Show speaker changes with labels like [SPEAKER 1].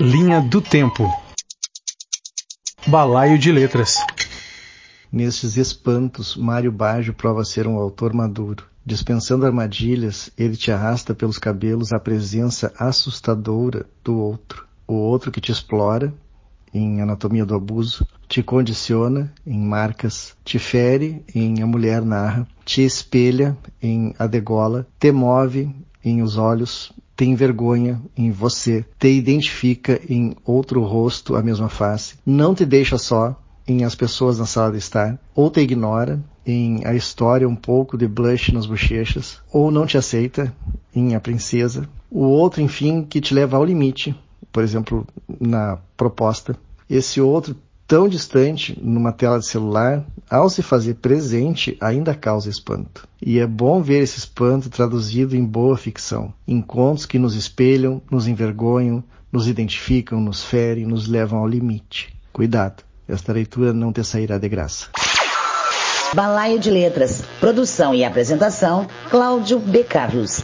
[SPEAKER 1] Linha do Tempo. Balaio de Letras.
[SPEAKER 2] Nestes espantos, Mário Baggio prova ser um autor maduro. Dispensando armadilhas, ele te arrasta pelos cabelos à presença assustadora do outro. O outro que te explora, em Anatomia do Abuso, te condiciona em Marcas, te fere em A Mulher Narra, te espelha em A Degola, te move em Os Olhos, tem vergonha em você, te identifica em outro rosto a mesma face, não te deixa só em as pessoas na sala de estar, ou te ignora em a história um pouco de blush nas bochechas, ou não te aceita em a princesa, o outro, enfim, que te leva ao limite, por exemplo, na proposta. Esse outro tão distante numa tela de celular, ao se fazer presente, ainda causa espanto. E é bom ver esse espanto traduzido em boa ficção, em contos que nos espelham, nos envergonham, nos identificam, nos ferem, nos levam ao limite. Cuidado, esta leitura não te sairá de graça.
[SPEAKER 3] Balaio de Letras, produção e apresentação, Cláudio B. Carlos.